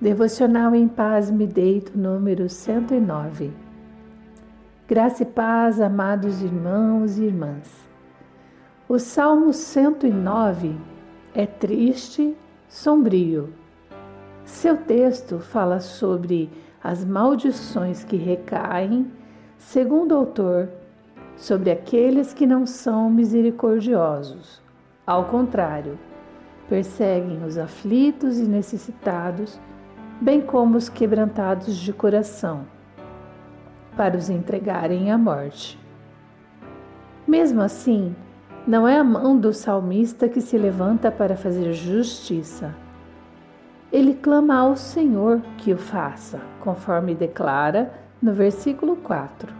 Devocional em Paz Me Deito, número 109. Graça e paz, amados irmãos e irmãs. O Salmo 109 é triste, sombrio. Seu texto fala sobre as maldições que recaem, segundo o autor, sobre aqueles que não são misericordiosos. Ao contrário, perseguem os aflitos e necessitados bem como os quebrantados de coração, para os entregarem à morte. Mesmo assim, não é a mão do salmista que se levanta para fazer justiça. Ele clama ao Senhor que o faça, conforme declara no versículo 4.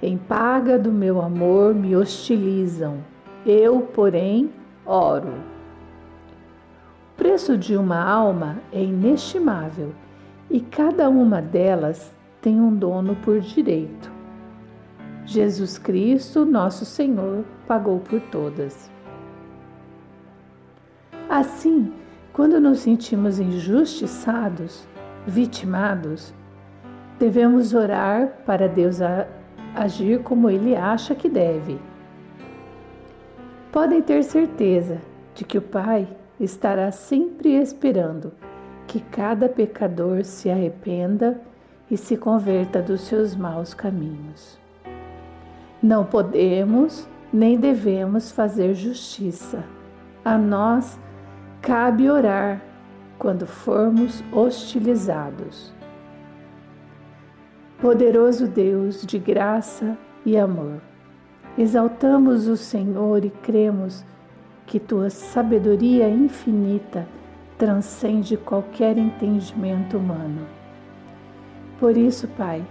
Em paga do meu amor me hostilizam, eu, porém, oro preço de uma alma é inestimável e cada uma delas tem um dono por direito. Jesus Cristo, nosso Senhor, pagou por todas. Assim, quando nos sentimos injustiçados, vitimados, devemos orar para Deus agir como Ele acha que deve. Podem ter certeza de que o Pai estará sempre esperando que cada pecador se arrependa e se converta dos seus maus caminhos. Não podemos nem devemos fazer justiça. A nós cabe orar quando formos hostilizados. Poderoso Deus de graça e amor, exaltamos o Senhor e cremos que tua sabedoria infinita transcende qualquer entendimento humano. Por isso, Pai,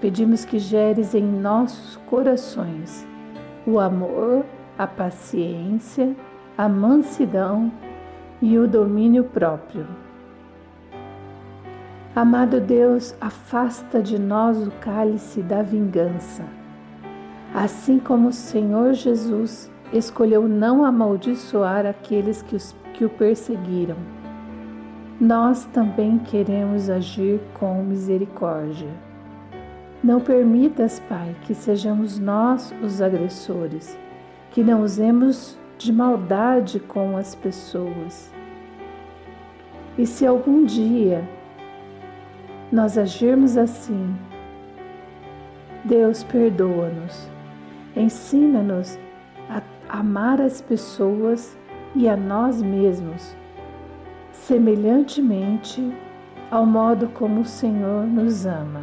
pedimos que geres em nossos corações o amor, a paciência, a mansidão e o domínio próprio. Amado Deus, afasta de nós o cálice da vingança, assim como o Senhor Jesus escolheu não amaldiçoar aqueles que, os, que o perseguiram. Nós também queremos agir com misericórdia. Não permitas, Pai, que sejamos nós os agressores, que não usemos de maldade com as pessoas. E se algum dia nós agirmos assim, Deus perdoa-nos, ensina-nos amar as pessoas e a nós mesmos, semelhantemente ao modo como o Senhor nos ama.